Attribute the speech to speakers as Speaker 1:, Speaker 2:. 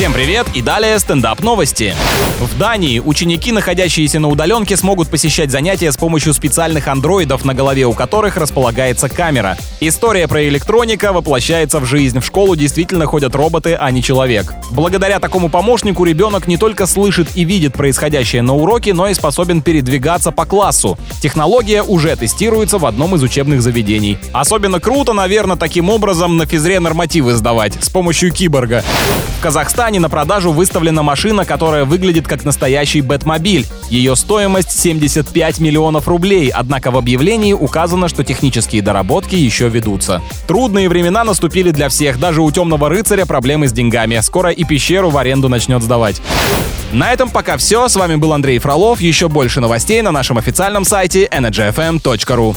Speaker 1: Всем привет и далее стендап новости. В Дании ученики, находящиеся на удаленке, смогут посещать занятия с помощью специальных андроидов, на голове у которых располагается камера. История про электроника воплощается в жизнь. В школу действительно ходят роботы, а не человек. Благодаря такому помощнику ребенок не только слышит и видит происходящее на уроке, но и способен передвигаться по классу. Технология уже тестируется в одном из учебных заведений. Особенно круто, наверное, таким образом на физре нормативы сдавать с помощью киборга. В Казахстане на продажу выставлена машина, которая выглядит как настоящий Бэтмобиль. Ее стоимость 75 миллионов рублей, однако в объявлении указано, что технические доработки еще ведутся. Трудные времена наступили для всех, даже у темного рыцаря проблемы с деньгами. Скоро и пещеру в аренду начнет сдавать. На этом пока все. С вами был Андрей Фролов. Еще больше новостей на нашем официальном сайте energyfm.ru.